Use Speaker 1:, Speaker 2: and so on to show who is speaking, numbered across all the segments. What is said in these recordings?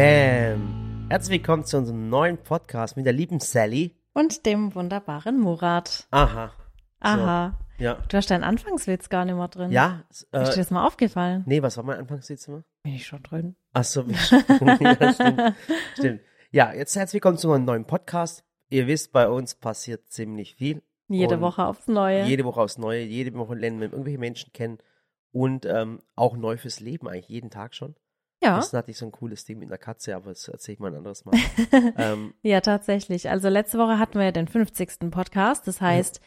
Speaker 1: Bam! Herzlich willkommen zu unserem neuen Podcast mit der lieben Sally.
Speaker 2: Und dem wunderbaren Murat.
Speaker 1: Aha.
Speaker 2: Aha.
Speaker 1: So, ja.
Speaker 2: Du hast deinen Anfangswitz gar nicht mehr drin.
Speaker 1: Ja?
Speaker 2: Ist dir
Speaker 1: Äh,
Speaker 2: das mal aufgefallen?
Speaker 1: nee, was war mein Anfangssitz immer?
Speaker 2: Bin ich schon drin.
Speaker 1: Ach so, ja, stimmt, stimmt. Ja, jetzt herzlich willkommen zu einem neuen Podcast. Ihr wisst, bei uns passiert ziemlich viel.
Speaker 2: Jede
Speaker 1: Und
Speaker 2: Woche aufs Neue.
Speaker 1: Jede Woche aufs Neue, jede Woche lernen wir irgendwelche Menschen kennen und ähm, auch neu fürs Leben eigentlich jeden Tag schon.
Speaker 2: Ja.
Speaker 1: Das hatte ich so ein cooles Ding mit einer Katze, aber das erzähle ich mal ein anderes Mal. ähm,
Speaker 2: Ja, tatsächlich. Also letzte Woche hatten wir den 50. Podcast. Das heißt,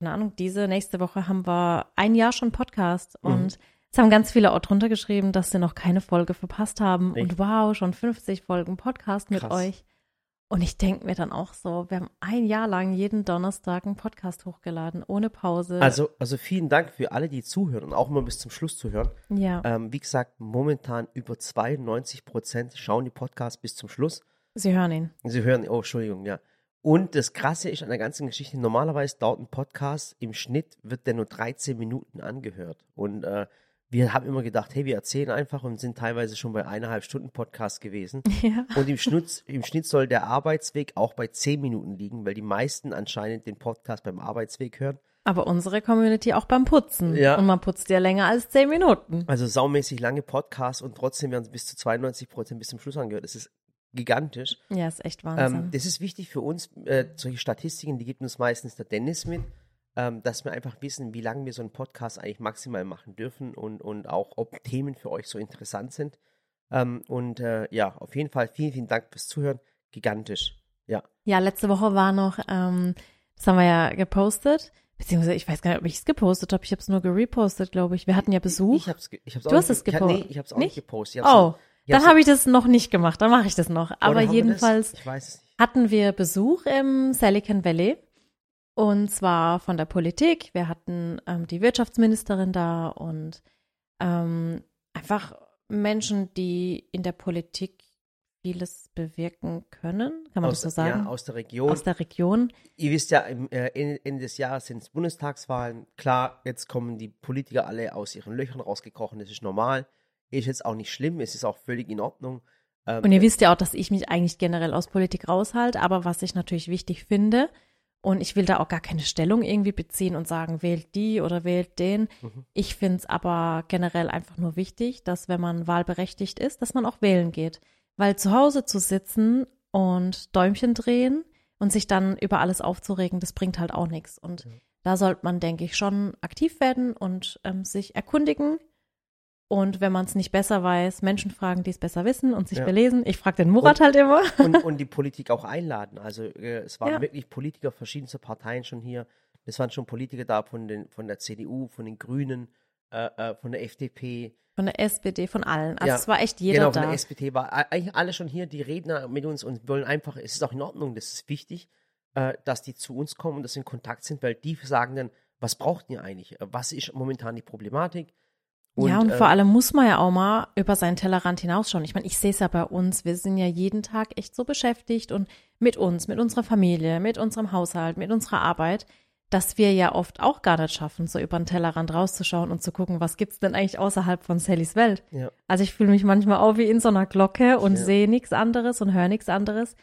Speaker 2: keine Ahnung, diese nächste Woche haben wir ein Jahr schon Podcast.
Speaker 1: Mhm.
Speaker 2: Und es haben ganz viele auch drunter geschrieben, dass sie noch keine Folge verpasst haben.
Speaker 1: Echt?
Speaker 2: Und wow, schon 50 Folgen Podcast mit
Speaker 1: Krass.
Speaker 2: euch. Und ich denke mir dann auch so, wir haben ein Jahr lang jeden Donnerstag einen Podcast hochgeladen, ohne Pause.
Speaker 1: also, also vielen Dank für alle, die zuhören und auch immer bis zum Schluss zuhören.
Speaker 2: ja,
Speaker 1: Ähm, wie gesagt, momentan über 92 Prozent schauen die Podcasts bis zum Schluss.
Speaker 2: sie hören ihn.
Speaker 1: Sie hören, oh, Entschuldigung, ja. Und das Krasse ist an der ganzen Geschichte, normalerweise dauert ein Podcast, im Schnitt wird der nur 13 Minuten angehört. Und äh, wir haben immer gedacht, hey, wir erzählen einfach und sind teilweise schon bei eineinhalb Stunden Podcast gewesen.
Speaker 2: Ja.
Speaker 1: Und im Schnitt, im Schnitt soll der Arbeitsweg auch bei 10 Minuten liegen, weil die meisten anscheinend den Podcast beim Arbeitsweg hören.
Speaker 2: Aber unsere Community auch beim Putzen.
Speaker 1: Ja.
Speaker 2: Und man putzt ja länger als zehn Minuten.
Speaker 1: Also saumäßig lange Podcasts und trotzdem werden sie bis zu 92 Prozent bis zum Schluss angehört. Das ist gigantisch.
Speaker 2: Ja, ist echt Wahnsinn.
Speaker 1: Ähm, das ist wichtig für uns, äh, solche Statistiken, die gibt uns meistens der Dennis mit, ähm, dass wir einfach wissen, wie lange wir so einen Podcast eigentlich maximal machen dürfen und, und auch, ob Themen für euch so interessant sind. Ähm, und äh, ja, auf jeden Fall vielen, vielen Dank fürs Zuhören. Gigantisch. Ja.
Speaker 2: ja, letzte Woche war noch, ähm, das haben wir ja gepostet, beziehungsweise ich weiß gar nicht, ob ich es gepostet habe, ich habe es nur gerepostet, glaube ich. Wir hatten ja Besuch.
Speaker 1: Ich hab's, ich hab's
Speaker 2: Du
Speaker 1: auch
Speaker 2: hast es gepostet.
Speaker 1: Nee, ich hab's auch
Speaker 2: Nicht?
Speaker 1: nicht gepostet.
Speaker 2: Oh,
Speaker 1: ich
Speaker 2: dann habe ich das noch nicht gemacht, dann mache ich das noch.
Speaker 1: Oder
Speaker 2: Aber
Speaker 1: wir
Speaker 2: jedenfalls
Speaker 1: es nicht.
Speaker 2: hatten wir Besuch im Silicon Valley. Und zwar von der Politik. Wir hatten ähm, die Wirtschaftsministerin da und ähm, einfach Menschen, die in der Politik vieles bewirken können. Kann man
Speaker 1: Aus,
Speaker 2: das so sagen?
Speaker 1: Ja, aus der Region.
Speaker 2: Aus der Region.
Speaker 1: Ihr wisst ja, im äh, Ende des Jahres sind es Bundestagswahlen. Klar, jetzt kommen die Politiker alle aus ihren Löchern rausgekrochen. Das ist normal. Ist jetzt auch nicht schlimm. Es ist auch völlig in Ordnung. Ähm,
Speaker 2: Und ihr wisst ja auch, dass ich mich eigentlich generell aus Politik raushalte, aber was ich natürlich wichtig finde, und ich will da auch gar keine Stellung irgendwie beziehen und sagen, wählt die oder wählt den.
Speaker 1: Mhm.
Speaker 2: Ich finde es aber generell einfach nur wichtig, dass wenn man wahlberechtigt ist, dass man auch wählen geht. Weil zu Hause zu sitzen und Däumchen drehen und sich dann über alles aufzuregen, das bringt halt auch nichts. Und
Speaker 1: Ja.
Speaker 2: da sollte man, denke ich, schon aktiv werden und ähm, sich erkundigen. Und wenn man es nicht besser weiß, Menschen fragen, die es besser wissen und sich
Speaker 1: Ja.
Speaker 2: belesen. Ich frage den Murat
Speaker 1: Und-
Speaker 2: halt immer.
Speaker 1: und, und die Politik auch einladen. Also äh, es waren
Speaker 2: Ja.
Speaker 1: wirklich Politiker verschiedenster Parteien schon hier. Es waren schon Politiker da von, den, von der CDU, von den Grünen, äh, äh, von der FDP.
Speaker 2: Von der SPD, von allen. Also
Speaker 1: Ja,
Speaker 2: es war echt jeder
Speaker 1: genau, von
Speaker 2: da.
Speaker 1: der SPD war eigentlich alle schon hier, die Redner mit uns und wollen einfach, es ist auch in Ordnung, das ist wichtig, äh, dass die zu uns kommen und dass sie in Kontakt sind, weil die sagen dann, was braucht ihr eigentlich? Was ist momentan die Problematik?
Speaker 2: Ja, und
Speaker 1: äh,
Speaker 2: vor allem muss man ja auch mal über seinen Tellerrand hinausschauen. Ich meine, ich sehe es ja bei uns. Wir sind ja jeden Tag echt so beschäftigt und mit uns, mit unserer Familie, mit unserem Haushalt, mit unserer Arbeit, dass wir ja oft auch gar nicht schaffen, so über den Tellerrand rauszuschauen und zu gucken, was gibt's denn eigentlich außerhalb von Sallys Welt.
Speaker 1: Ja.
Speaker 2: Also ich fühle mich manchmal auch wie in so einer Glocke und
Speaker 1: Ja.
Speaker 2: sehe nichts anderes und höre nichts anderes.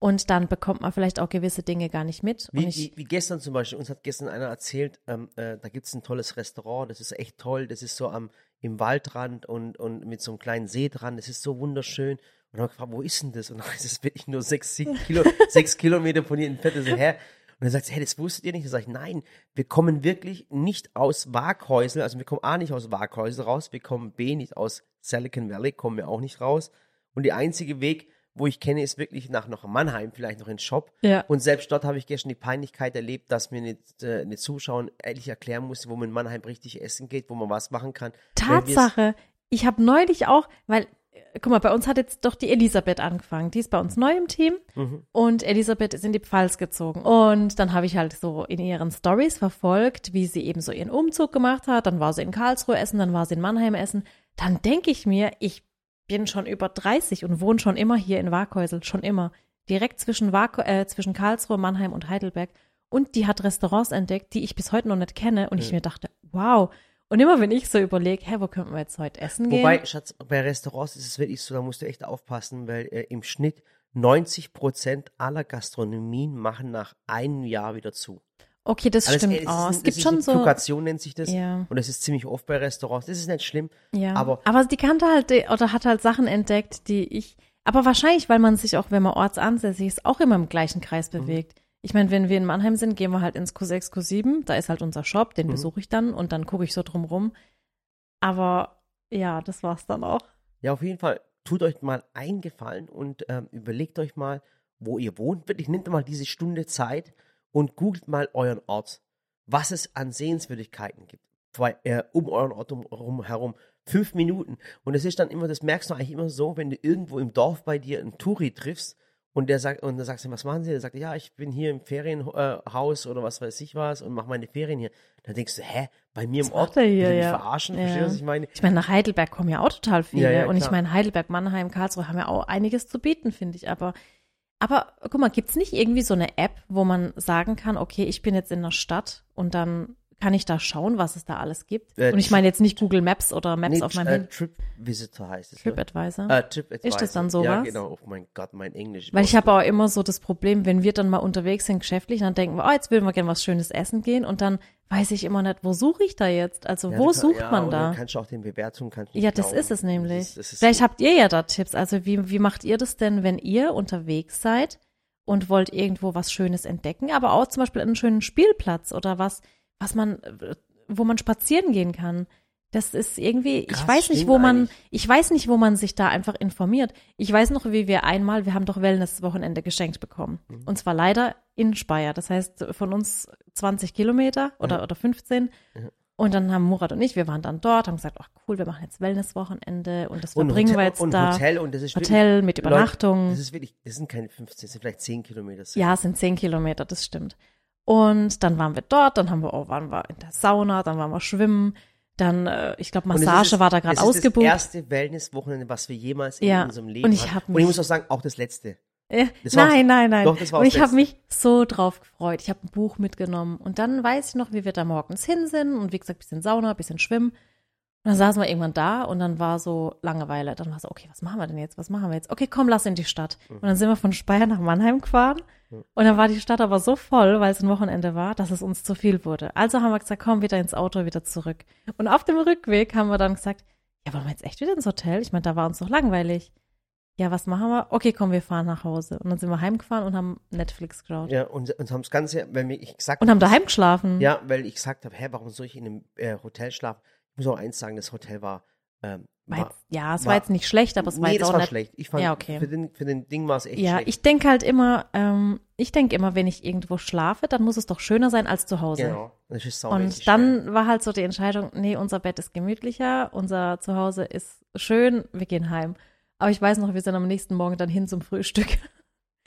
Speaker 2: Und dann bekommt man vielleicht auch gewisse Dinge gar nicht mit.
Speaker 1: Wie,
Speaker 2: ich,
Speaker 1: wie, wie gestern zum Beispiel, uns hat gestern einer erzählt, ähm, äh, da gibt es ein tolles Restaurant, das ist echt toll, das ist so am im Waldrand und, und mit so einem kleinen See dran, das ist so wunderschön. Und dann haben wir gefragt, wo ist denn das? Und dann ist es wirklich nur sechs, Kilo, sechs Kilometer von hier entfernt. So, hä? Und dann sagt sie, hey, das wusstet ihr nicht? Dann sage ich, nein, wir kommen wirklich nicht aus Waghäusel, also wir kommen A nicht aus Waghäusel raus, wir kommen B nicht aus Silicon Valley, kommen wir auch nicht raus. Und der einzige Weg, wo ich kenne, ist wirklich nach noch Mannheim, vielleicht noch in Shop.
Speaker 2: ja.
Speaker 1: Und selbst dort habe ich gestern die Peinlichkeit erlebt, dass mir eine, äh, eine Zuschauerin ehrlich erklären musste, wo man in Mannheim richtig essen geht, wo man was machen kann.
Speaker 2: Tatsache. Ich habe neulich auch, weil, äh, guck mal, bei uns hat jetzt doch die Elisabeth angefangen. Die ist bei uns neu im Team
Speaker 1: Mhm.
Speaker 2: und Elisabeth ist in die Pfalz gezogen. Und dann habe ich halt so in ihren Stories verfolgt, wie sie eben so ihren Umzug gemacht hat. Dann war sie in Karlsruhe essen, dann war sie in Mannheim essen. Dann denke ich mir, ich bin schon über 30 und wohne schon immer hier in Waghäusel, schon immer. Direkt zwischen, Wag äh, zwischen Karlsruhe, Mannheim und Heidelberg. Und die hat Restaurants entdeckt, die ich bis heute noch nicht kenne. Und ich
Speaker 1: Ja.
Speaker 2: mir dachte, wow. Und immer wenn ich so überlege, hä, wo könnten wir jetzt heute essen gehen?
Speaker 1: Wobei, Schatz, bei Restaurants ist es wirklich so, da musst du echt aufpassen, weil äh, im Schnitt 90 Prozent aller Gastronomien machen nach einem Jahr wieder zu.
Speaker 2: Okay, das
Speaker 1: Alles-
Speaker 2: stimmt
Speaker 1: es
Speaker 2: auch.
Speaker 1: ist-
Speaker 2: Es gibt schon so.
Speaker 1: Fluktuation nennt sich das.
Speaker 2: Ja.
Speaker 1: Und das ist ziemlich oft bei Restaurants. Das ist nicht schlimm.
Speaker 2: Ja.
Speaker 1: Aber-
Speaker 2: aber die kannte halt oder hat halt Sachen entdeckt, die ich. Aber wahrscheinlich, weil man sich auch, wenn man ortsansässig ist, auch immer im gleichen Kreis
Speaker 1: Mhm.
Speaker 2: bewegt. Ich meine, wenn wir in Mannheim sind, gehen wir halt ins Q6, Q7, da ist halt unser Shop, den
Speaker 1: Mhm.
Speaker 2: besuche ich dann und dann gucke ich so drumrum. Aber ja, das war's dann auch.
Speaker 1: Ja, auf jeden Fall. Tut euch mal einen Gefallen und ähm, überlegt euch mal, wo ihr wohnt. Wirklich nehmt mal diese Stunde Zeit und googelt mal euren Ort, was es an Sehenswürdigkeiten gibt. Zwei, äh, um euren Ort um, rum, herum. Fünf Minuten. Und es ist dann immer, das merkst du eigentlich immer so, wenn du irgendwo im Dorf bei dir einen Touri triffst und der sagt, und dann sagst du, was machen Sie? Der sagt, ja, ich bin hier im Ferienhaus oder was weiß ich was und mache meine Ferien hier. Dann denkst du, hä, bei mir im
Speaker 2: Was
Speaker 1: Ort?
Speaker 2: macht er hier,
Speaker 1: er
Speaker 2: ja.
Speaker 1: verarschen?
Speaker 2: Ja.
Speaker 1: Verstehst du, was ich meine?
Speaker 2: Ich meine, nach Heidelberg kommen ja auch total viele.
Speaker 1: Ja, ja,
Speaker 2: und ich meine, Heidelberg, Mannheim, Karlsruhe haben ja auch einiges zu bieten, finde ich. Aber, aber guck mal, gibt's nicht irgendwie so eine App, wo man sagen kann, okay, ich bin jetzt in der Stadt und dann kann ich da schauen, was es da alles gibt?
Speaker 1: Äh,
Speaker 2: und ich meine jetzt nicht Google Maps oder Maps
Speaker 1: Nee,
Speaker 2: auf meinem
Speaker 1: äh,
Speaker 2: Handy.
Speaker 1: Trip Visitor heißt es. ne?
Speaker 2: TripAdvisor.
Speaker 1: Äh, TripAdvisor.
Speaker 2: Ist das dann
Speaker 1: Ja,
Speaker 2: sowas?
Speaker 1: genau. Oh mein Gott, mein Englisch.
Speaker 2: Weil ich habe auch immer so das Problem, wenn wir dann mal unterwegs sind geschäftlich, dann denken wir, oh, jetzt würden wir gerne was Schönes essen gehen und dann weiß ich immer nicht, wo suche ich da jetzt? Also
Speaker 1: Ja,
Speaker 2: wo
Speaker 1: kann-
Speaker 2: sucht
Speaker 1: ja,
Speaker 2: man da?
Speaker 1: Kannst du auch den Bewertungen kannst du
Speaker 2: Ja, das
Speaker 1: glauben.
Speaker 2: ist es nämlich.
Speaker 1: Das ist, das ist
Speaker 2: Vielleicht
Speaker 1: so.
Speaker 2: habt ihr ja da Tipps. Also wie, wie macht ihr das denn, wenn ihr unterwegs seid und wollt irgendwo was Schönes entdecken, aber auch zum Beispiel einen schönen Spielplatz oder was, was man, wo man spazieren gehen kann? Das ist irgendwie, ich
Speaker 1: Krass,
Speaker 2: weiß nicht, wo man,
Speaker 1: eigentlich.
Speaker 2: ich weiß nicht, wo man sich da einfach informiert. Ich weiß noch, wie wir einmal, wir haben doch Wellness-Wochenende geschenkt bekommen.
Speaker 1: Mhm.
Speaker 2: Und zwar leider in Speyer. Das heißt, von uns 20 Kilometer oder,
Speaker 1: Ja.
Speaker 2: oder 15.
Speaker 1: Ja.
Speaker 2: Und dann haben Murat und ich, wir waren dann dort, haben gesagt, ach cool, wir machen jetzt Wellness-Wochenende und das
Speaker 1: und
Speaker 2: verbringen
Speaker 1: Hotel,
Speaker 2: wir jetzt
Speaker 1: und
Speaker 2: da.
Speaker 1: Hotel und das ist
Speaker 2: Hotel mit
Speaker 1: wirklich,
Speaker 2: Übernachtung.
Speaker 1: Leute, das ist wirklich, das sind keine 15, das sind vielleicht 10 Kilometer.
Speaker 2: Ja, es sind zehn Kilometer, das stimmt. Und dann waren wir dort, dann haben wir, oh, waren wir in der Sauna, dann waren wir schwimmen, dann, äh, ich glaube,
Speaker 1: ist
Speaker 2: Massage
Speaker 1: das-
Speaker 2: war da gerade
Speaker 1: Es ist
Speaker 2: ausgebucht.
Speaker 1: das erste Wellness-Wochenende, was wir jemals in
Speaker 2: Ja,
Speaker 1: unserem Leben
Speaker 2: und ich
Speaker 1: hatten. Und ich muss auch sagen, auch das letzte.
Speaker 2: Ja,
Speaker 1: Das
Speaker 2: nein, nein, nein.
Speaker 1: doch, das war
Speaker 2: und ich habe mich so drauf gefreut. Ich habe ein Buch mitgenommen und dann weiß ich noch, wie wir da morgens hin sind und wie gesagt, bisschen Sauna, bisschen Schwimmen. Und dann saßen wir irgendwann da und dann war so Langeweile. Dann war so, okay, was machen wir denn jetzt? Was machen wir jetzt? Okay, komm, lass in die Stadt. Und dann sind wir von Speyer nach Mannheim gefahren. Und dann war die Stadt aber so voll, weil es ein Wochenende war, dass es uns zu viel wurde. Also haben wir gesagt, komm wieder ins Auto, wieder zurück. Und auf dem Rückweg haben wir dann gesagt, ja, wollen wir jetzt echt wieder ins Hotel? Ich meine, da war uns doch langweilig. Ja, was machen wir? Okay, komm, wir fahren nach Hause. Und dann sind wir heimgefahren und haben Netflix geschaut.
Speaker 1: Ja, und, und haben das Ganze, weil mir ich gesagt
Speaker 2: Und haben daheim geschlafen.
Speaker 1: Ja, weil ich gesagt habe, hä, warum soll ich in einem äh, Hotel schlafen? Ich muss auch eins sagen, das Hotel war, ähm,
Speaker 2: War
Speaker 1: war
Speaker 2: jetzt, ja, es war,
Speaker 1: war-
Speaker 2: jetzt nicht schlecht, aber es war
Speaker 1: nee,
Speaker 2: jetzt auch
Speaker 1: war
Speaker 2: nicht.
Speaker 1: schlecht. Ich fand,
Speaker 2: Ja, okay.
Speaker 1: für, den, für den Ding war es echt
Speaker 2: Ja,
Speaker 1: schlecht.
Speaker 2: ich denke halt immer, ähm, ich denke immer, wenn ich irgendwo schlafe, dann muss es doch schöner sein als zu Hause.
Speaker 1: Genau. Das ist saumäßig
Speaker 2: Und dann war halt so die Entscheidung, nee, unser Bett ist gemütlicher, unser Zuhause ist schön, wir gehen heim. Aber ich weiß noch, wir sind am nächsten Morgen dann hin zum Frühstück.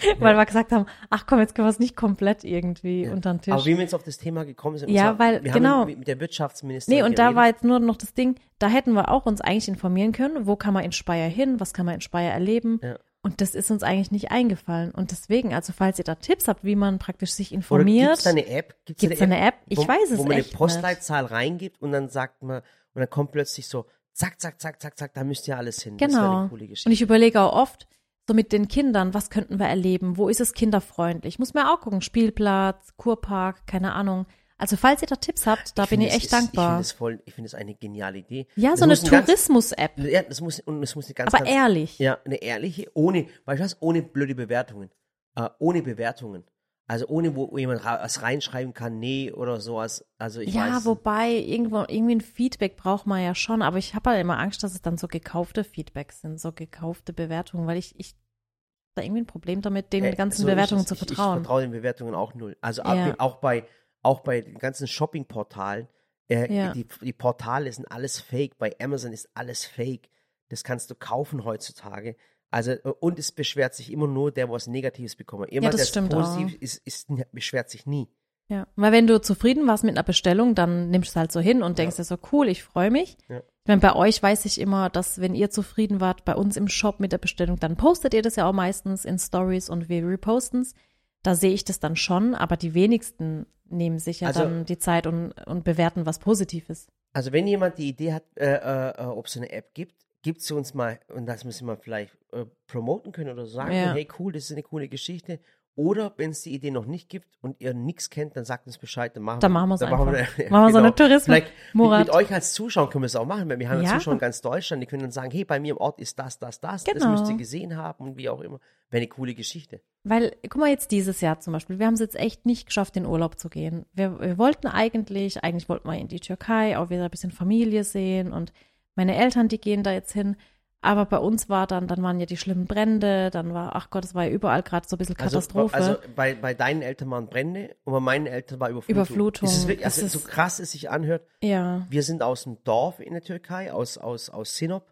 Speaker 2: Weil wir gesagt haben, ach komm, jetzt können wir es nicht komplett irgendwie
Speaker 1: Ja.
Speaker 2: unter den Tisch.
Speaker 1: Aber wie wir jetzt auf das Thema gekommen sind,
Speaker 2: Ja,
Speaker 1: zwar,
Speaker 2: weil-
Speaker 1: wir
Speaker 2: genau.
Speaker 1: haben mit, der Wirtschaftsministerin
Speaker 2: Nee, und da
Speaker 1: geredet.
Speaker 2: war jetzt nur noch das Ding, da hätten wir auch uns eigentlich informieren können, wo kann man in Speyer hin, was kann man in Speyer erleben.
Speaker 1: Ja.
Speaker 2: Und das ist uns eigentlich nicht eingefallen. Und deswegen, also falls ihr da Tipps habt, wie man praktisch sich informiert.
Speaker 1: gibt's da eine App? Gibt's,
Speaker 2: Gibt's da eine App? Ich
Speaker 1: wo,
Speaker 2: weiß es
Speaker 1: Wo man
Speaker 2: echt
Speaker 1: eine Postleitzahl reingibt und dann sagt man, und dann kommt plötzlich so, zack, zack, zack, zack, zack, da müsst ihr alles hin.
Speaker 2: Genau.
Speaker 1: eine coole Geschichte.
Speaker 2: Und ich überlege auch oft, so mit den Kindern, was könnten wir erleben? Wo ist es kinderfreundlich? Muss mir auch gucken, Spielplatz, Kurpark, keine Ahnung. Also falls ihr da Tipps habt, da bin
Speaker 1: finde,
Speaker 2: ich echt
Speaker 1: ist,
Speaker 2: dankbar.
Speaker 1: Ich finde es ich es eine geniale Idee.
Speaker 2: ja,
Speaker 1: Das
Speaker 2: so eine
Speaker 1: ein
Speaker 2: Tourismus-App.
Speaker 1: Ja, das muss, und es muss eine ganz,
Speaker 2: Aber
Speaker 1: ganz,
Speaker 2: ehrlich.
Speaker 1: Ja, eine ehrliche, ohne, weißt du was, ohne blöde Bewertungen. Äh, ohne Bewertungen. Also ohne, wo jemand was reinschreiben kann, nee oder sowas. Also ich
Speaker 2: ja,
Speaker 1: weiß.
Speaker 2: wobei irgendwo irgendwie ein Feedback braucht man ja schon, aber ich habe halt immer Angst, dass es dann so gekaufte Feedbacks sind, so gekaufte Bewertungen, weil ich, ich da irgendwie ein Problem damit, den
Speaker 1: Äh,
Speaker 2: ganzen
Speaker 1: so
Speaker 2: Bewertungen zu
Speaker 1: Ich, ich
Speaker 2: vertrauen.
Speaker 1: vertraue den Bewertungen auch null. Also
Speaker 2: Ja.
Speaker 1: ab, auch bei auch bei den ganzen Shopping-Portalen, äh,
Speaker 2: Ja.
Speaker 1: die, die Portale sind alles fake. Bei Amazon ist alles fake. Das kannst du kaufen heutzutage. Also, äh, und es beschwert sich immer nur der, was Negatives bekommt. Jemand,
Speaker 2: das
Speaker 1: der
Speaker 2: stimmt
Speaker 1: positiv ist, ist, beschwert sich nie.
Speaker 2: Ja, weil wenn du zufrieden warst mit einer Bestellung, dann nimmst du es halt so hin und denkst dir so, cool, ich freue mich.
Speaker 1: Ja.
Speaker 2: Ich meine, bei euch weiß ich immer, dass wenn ihr zufrieden wart bei uns im Shop mit der Bestellung, dann postet ihr das ja auch meistens in Stories und wir reposten es. Da sehe ich das dann schon, aber die wenigsten nehmen sich ja
Speaker 1: Also-
Speaker 2: dann die Zeit und, und bewerten was Positives.
Speaker 1: Also wenn jemand die Idee hat, äh, äh, ob es eine App gibt, gibt sie uns mal, und das müssen wir vielleicht äh, promoten können oder sagen,
Speaker 2: Ja.
Speaker 1: hey cool, das ist eine coole Geschichte. Oder wenn es die Idee noch nicht gibt und ihr nichts kennt, dann sagt uns Bescheid, dann machen
Speaker 2: Dann machen wir's
Speaker 1: dann
Speaker 2: einfach.
Speaker 1: wir-
Speaker 2: Machen wir so eine Tourismus-
Speaker 1: Vielleicht mit, mit euch als Zuschauer können wir es auch machen, weil wir haben ja. Zuschauer in ganz Deutschland, die können dann sagen, hey, bei mir im Ort ist das, das, das, das
Speaker 2: Genau.
Speaker 1: müsst ihr gesehen haben und wie auch immer. Wäre eine coole Geschichte.
Speaker 2: Weil, guck mal, jetzt dieses Jahr zum Beispiel, wir haben es jetzt echt nicht geschafft, in Urlaub zu gehen. Wir, wir wollten eigentlich, eigentlich wollten wir in die Türkei, auch wieder ein bisschen Familie sehen und meine Eltern, die gehen da jetzt hin. Aber bei uns war dann, dann waren ja die schlimmen Brände, dann war, ach Gott, es war ja überall gerade so ein bisschen Katastrophe.
Speaker 1: Also, also bei, bei deinen Eltern waren Brände und bei meinen Eltern war Überflutung.
Speaker 2: Überflutung.
Speaker 1: Es ist wirklich,
Speaker 2: Es
Speaker 1: also so
Speaker 2: ist-
Speaker 1: krass es sich anhört.
Speaker 2: ja.
Speaker 1: Wir sind aus dem Dorf in der Türkei, aus, aus, aus Sinop.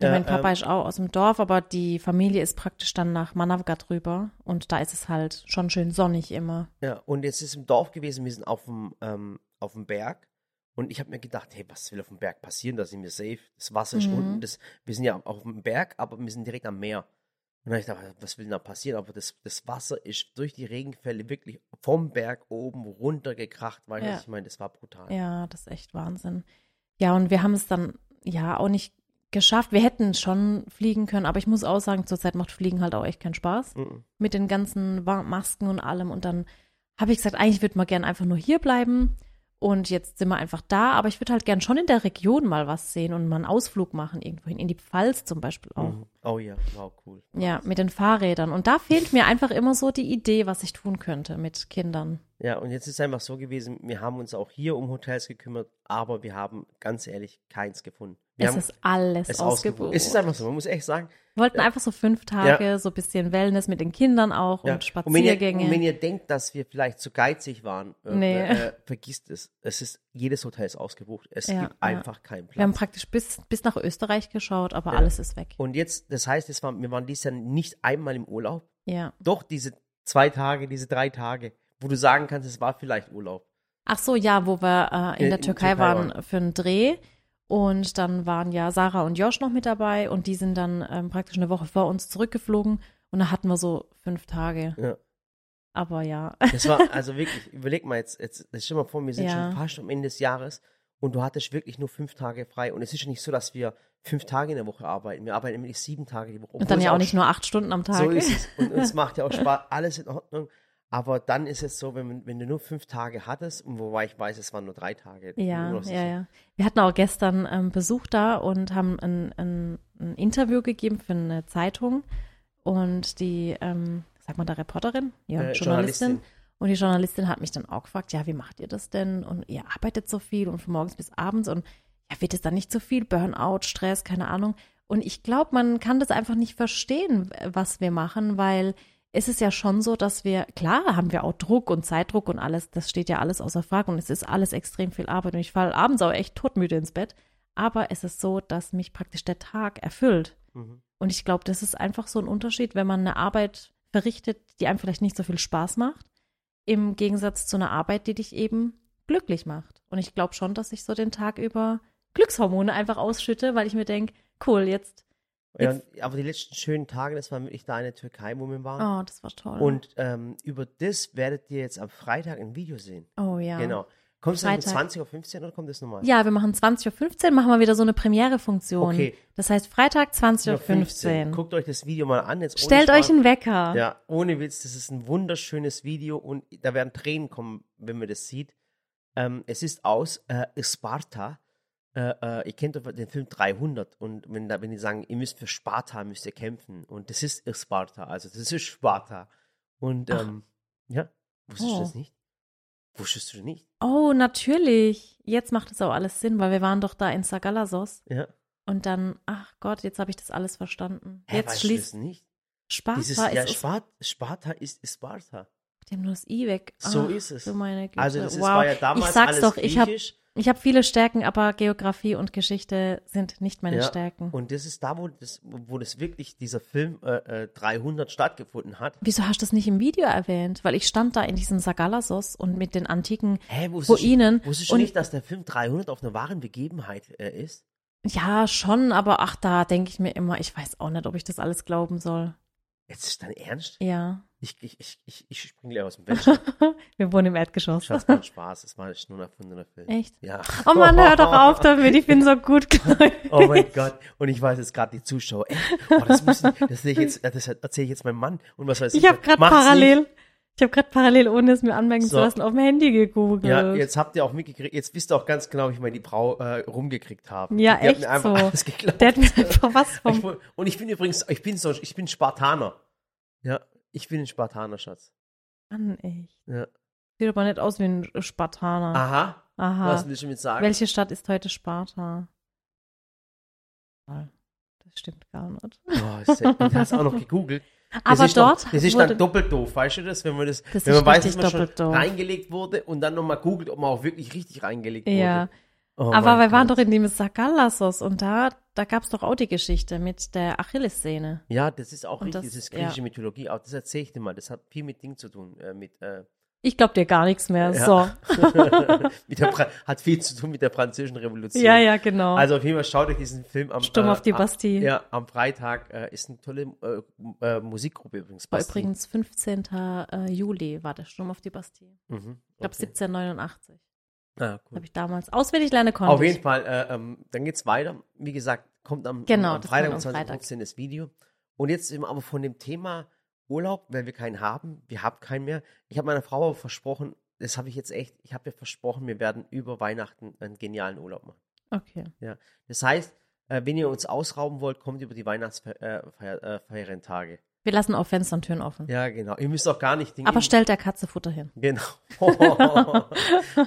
Speaker 2: Ja, mein
Speaker 1: Äh,
Speaker 2: Papa
Speaker 1: ähm,
Speaker 2: ist auch aus dem Dorf, aber die Familie ist praktisch dann nach Manavgat rüber und da ist es halt schon schön sonnig immer.
Speaker 1: Ja, und jetzt ist im Dorf gewesen, wir sind auf dem, ähm, auf dem Berg. Und ich habe mir gedacht, hey, was will auf dem Berg passieren? Da sind wir safe. Das Wasser ist
Speaker 2: Mhm.
Speaker 1: unten. Das, wir sind ja auf dem Berg, aber wir sind direkt am Meer. Und dann hab ich gedacht, was will denn da passieren? Aber das, das Wasser ist durch die Regenfälle wirklich vom Berg oben runtergekracht. Weil
Speaker 2: Ja.
Speaker 1: ich meine, das war brutal.
Speaker 2: Ja, das ist echt Wahnsinn. Ja, und wir haben es dann ja auch nicht geschafft. Wir hätten schon fliegen können, aber ich muss auch sagen, zurzeit macht Fliegen halt auch echt keinen Spaß.
Speaker 1: Mhm.
Speaker 2: Mit den ganzen Masken und allem. Und dann habe ich gesagt, eigentlich würde man gern einfach nur hier bleiben. Und jetzt sind wir einfach da, aber ich würde halt gern schon in der Region mal was sehen und mal einen Ausflug machen, irgendwohin, in die Pfalz zum Beispiel auch.
Speaker 1: Mhm. Oh ja, wow, cool.
Speaker 2: Ja, mit den Fahrrädern. Und da fehlt mir einfach immer so die Idee, was ich tun könnte mit Kindern.
Speaker 1: Ja, und jetzt ist es einfach so gewesen, wir haben uns auch hier um Hotels gekümmert, aber wir haben ganz ehrlich keins gefunden. Wir
Speaker 2: es
Speaker 1: haben
Speaker 2: ist alles
Speaker 1: es
Speaker 2: ausgebucht.
Speaker 1: Es ist einfach so, man muss echt sagen.
Speaker 2: Wir wollten einfach so fünf Tage, so ein bisschen Wellness mit den Kindern auch
Speaker 1: Ja.
Speaker 2: und
Speaker 1: Und wenn ihr,
Speaker 2: Spaziergänge.
Speaker 1: und wenn ihr denkt, dass wir vielleicht zu geizig waren, äh,
Speaker 2: Nee.
Speaker 1: äh, vergisst es. Es ist, jedes Hotel ist ausgebucht. Es
Speaker 2: Ja,
Speaker 1: gibt
Speaker 2: ja.
Speaker 1: einfach keinen
Speaker 2: wir haben
Speaker 1: Platz.
Speaker 2: praktisch bis, bis nach Österreich geschaut, aber
Speaker 1: Ja.
Speaker 2: alles ist weg.
Speaker 1: Und jetzt, das heißt, es war, wir waren dieses Jahr nicht einmal im Urlaub.
Speaker 2: Ja.
Speaker 1: Doch diese zwei Tage, diese drei Tage, wo du sagen kannst, es war vielleicht Urlaub.
Speaker 2: Ach so, ja, wo wir äh, in
Speaker 1: In-
Speaker 2: der
Speaker 1: in
Speaker 2: Türkei,
Speaker 1: Türkei
Speaker 2: waren
Speaker 1: waren.
Speaker 2: für einen Dreh. Und dann waren ja Sarah und Josh noch mit dabei und die sind dann ähm, praktisch eine Woche vor uns zurückgeflogen und da hatten wir so fünf Tage.
Speaker 1: Ja.
Speaker 2: Aber ja.
Speaker 1: Das war, also wirklich, überleg mal jetzt, jetzt stell mal vor, wir sind
Speaker 2: Ja.
Speaker 1: schon fast am Ende des Jahres und du hattest wirklich nur fünf Tage frei. Und es ist ja nicht so, dass wir fünf Tage in der Woche arbeiten. Wir arbeiten nämlich sieben Tage die Woche.
Speaker 2: Und dann ja auch nicht nur acht Stunden am Tag.
Speaker 1: So ist es. Und uns macht ja auch Spaß, alles in Ordnung. Aber dann ist es so, wenn, wenn du nur fünf Tage hattest, und wobei ich weiß, es waren nur drei Tage.
Speaker 2: Ja,
Speaker 1: so-
Speaker 2: ja, ja. Wir hatten auch gestern ähm, Besuch da und haben ein, ein, ein Interview gegeben für eine Zeitung. Und die, ähm, sag mal, da Reporterin, ja,
Speaker 1: Äh,
Speaker 2: Journalistin.
Speaker 1: Journalistin.
Speaker 2: Und die Journalistin hat mich dann auch gefragt, ja, wie macht ihr das denn? Und ihr arbeitet so viel und von morgens bis abends und ja, wird es dann nicht so viel? Burnout, Stress, keine Ahnung. Und ich glaube, man kann das einfach nicht verstehen, was wir machen, weil es ist ja schon so, dass wir, klar haben wir auch Druck und Zeitdruck und alles, das steht ja alles außer Frage und es ist alles extrem viel Arbeit und ich falle abends auch echt todmüde ins Bett. Aber es ist so, dass mich praktisch der Tag erfüllt.
Speaker 1: Mhm.
Speaker 2: Und ich glaube, das ist einfach so ein Unterschied, wenn man eine Arbeit verrichtet, die einem vielleicht nicht so viel Spaß macht, im Gegensatz zu einer Arbeit, die dich eben glücklich macht. Und ich glaube schon, dass ich so den Tag über Glückshormone einfach ausschütte, weil ich mir denke, cool, jetzt,
Speaker 1: Ja, aber die letzten schönen Tage, das war wirklich da in der Türkei, wo wir waren.
Speaker 2: oh, das war toll.
Speaker 1: Und ähm, über das werdet ihr jetzt am Freitag ein Video sehen.
Speaker 2: oh ja.
Speaker 1: Genau. Kommt es dann um
Speaker 2: Freitag.
Speaker 1: 20.15 Uhr oder kommt das nochmal?
Speaker 2: Ja, wir machen 20.15 Uhr, machen wir wieder so eine Premiere-Funktion.
Speaker 1: Okay.
Speaker 2: Das heißt Freitag 20.15 Uhr.
Speaker 1: Guckt euch das Video mal an. Jetzt
Speaker 2: Stellt euch einen Wecker.
Speaker 1: Ja, ohne Witz, das ist ein wunderschönes Video und da werden Tränen kommen, wenn man das sieht. Ähm, es ist aus äh, Sparta. Äh, äh, ihr kennt doch den Film 300 und wenn, da, wenn die sagen, ihr müsst für Sparta, müsst ihr kämpfen und das ist Sparta, also das ist Sparta. Und ähm, ja, wusstest
Speaker 2: Oh.
Speaker 1: du das nicht? Wusstest du nicht?
Speaker 2: Oh, natürlich. Jetzt macht es auch alles Sinn, weil wir waren doch da in Sagalassos
Speaker 1: Ja.
Speaker 2: und dann, ach Gott, jetzt habe ich das alles verstanden.
Speaker 1: Hä,
Speaker 2: jetzt schließt
Speaker 1: das nicht?
Speaker 2: Sparta
Speaker 1: Dieses,
Speaker 2: ist
Speaker 1: ja,
Speaker 2: es.
Speaker 1: Sparta, Sparta ist Sparta.
Speaker 2: Die haben nur das I weg.
Speaker 1: So
Speaker 2: Ach,
Speaker 1: ist es.
Speaker 2: Meine Güte.
Speaker 1: Also das ist,
Speaker 2: wow.
Speaker 1: war ja damals
Speaker 2: ich sag's
Speaker 1: alles
Speaker 2: doch, ich
Speaker 1: griechisch.
Speaker 2: Ich hab viele Stärken, aber Geografie und Geschichte sind nicht meine
Speaker 1: Ja,
Speaker 2: Stärken.
Speaker 1: Und das ist da, wo das, wo das wirklich, dieser Film äh, äh, 300 stattgefunden hat.
Speaker 2: Wieso hast du das nicht im Video erwähnt? Weil ich stand da in diesem Sagalassos und mit den antiken
Speaker 1: wusstest
Speaker 2: Ruinen.
Speaker 1: du, wusstest du nicht, dass der Film 300 auf einer wahren Begebenheit äh, ist?
Speaker 2: ja, schon, aber ach, da denke ich mir immer, ich weiß auch nicht, ob ich das alles glauben soll.
Speaker 1: Jetzt ist dein Ernst?
Speaker 2: Ja.
Speaker 1: Ich, ich, ich, ich, ich springe gleich aus dem Bett.
Speaker 2: Wir wohnen im Erdgeschoss.
Speaker 1: Schatz, kein Spaß. Das war nur ein erfundener Film.
Speaker 2: Echt?
Speaker 1: Ja.
Speaker 2: Oh Mann, hör doch auf damit, ich bin so gut gläubig.
Speaker 1: Oh mein Gott. Und ich weiß jetzt gerade die Zuschauer. Ey, oh, das das sehe ich jetzt, das erzähle ich jetzt meinem Mann. Und was weiß ich.
Speaker 2: Ich habe gerade parallel, ich habe gerade parallel, ohne es mir anmerken
Speaker 1: So.
Speaker 2: zu lassen, auf dem Handy gegoogelt.
Speaker 1: Nicht. Ja, jetzt habt ihr auch mitgekriegt, jetzt wisst ihr auch ganz genau, wie ich meine die Frau äh, rumgekriegt habe.
Speaker 2: Ja,
Speaker 1: die
Speaker 2: echt
Speaker 1: mir einfach
Speaker 2: so.
Speaker 1: alles geglaubt.
Speaker 2: Der hat mir einfach was
Speaker 1: Ich,
Speaker 2: vom.
Speaker 1: woll- und ich bin übrigens, ich bin so, ich bin Spartaner. Ja, ich bin ein Spartaner, Schatz.
Speaker 2: Mann, echt.
Speaker 1: Ja.
Speaker 2: Sieht aber nicht aus wie ein Spartaner.
Speaker 1: Aha.
Speaker 2: Aha.
Speaker 1: Was willst du mit sagen?
Speaker 2: Welche Stadt ist heute Sparta? Das stimmt gar nicht.
Speaker 1: Oh, ist ja- du hast auch noch gegoogelt. Das
Speaker 2: Aber dort
Speaker 1: Noch, das ist dann doppelt doof, weißt du das? Wenn man das,
Speaker 2: Das
Speaker 1: wenn man weiß, dass man schon
Speaker 2: doof.
Speaker 1: reingelegt wurde und dann nochmal googelt, ob man auch wirklich richtig reingelegt
Speaker 2: ja.
Speaker 1: wurde. Oh
Speaker 2: Aber wir waren
Speaker 1: Gott.
Speaker 2: doch in dem Sagallassos und da, da gab es doch auch die Geschichte mit der Achillessehne.
Speaker 1: Ja, das ist auch
Speaker 2: Und
Speaker 1: richtig,
Speaker 2: das-
Speaker 1: das ist
Speaker 2: ja.
Speaker 1: griechische Mythologie. Auch das erzähle ich dir mal. Das hat viel mit Ding zu tun. Äh, mit, äh,
Speaker 2: Ich glaube dir gar nichts mehr.
Speaker 1: Ja.
Speaker 2: So.
Speaker 1: hat viel zu tun mit der französischen Revolution.
Speaker 2: Ja, ja, genau.
Speaker 1: Also auf jeden Fall schaut euch diesen Film am
Speaker 2: Sturm
Speaker 1: äh,
Speaker 2: auf die Bastille.
Speaker 1: Ja, am Freitag äh, ist eine tolle äh, äh, Musikgruppe übrigens.
Speaker 2: War
Speaker 1: Bastille.
Speaker 2: übrigens 15. äh, Juli war der Sturm auf die Bastille.
Speaker 1: Mhm,
Speaker 2: Ich glaube
Speaker 1: okay.
Speaker 2: 1789.
Speaker 1: Ah, cool.
Speaker 2: Habe ich damals auswendig lernen konnte.
Speaker 1: Auf
Speaker 2: ich.
Speaker 1: jeden Fall, äh, ähm, dann geht's weiter. Wie gesagt, kommt am,
Speaker 2: Genau,
Speaker 1: am
Speaker 2: das
Speaker 1: Freitag um
Speaker 2: kommt am
Speaker 1: 2015 das Video. Und jetzt wir aber von dem Thema Urlaub, weil wir keinen haben. Wir haben keinen mehr. Ich habe meiner Frau aber versprochen, das habe ich jetzt echt, ich habe ihr versprochen, wir werden über Weihnachten einen genialen Urlaub machen.
Speaker 2: Okay.
Speaker 1: Das heißt, äh, wenn ihr uns ausrauben wollt, kommt über die Weihnachtsfeiertage.
Speaker 2: Wir lassen auch Fenster und Türen offen.
Speaker 1: ja, genau. Ihr müsst auch gar nicht Dinge.
Speaker 2: Aber stellt der Katze Futter hin.
Speaker 1: Genau.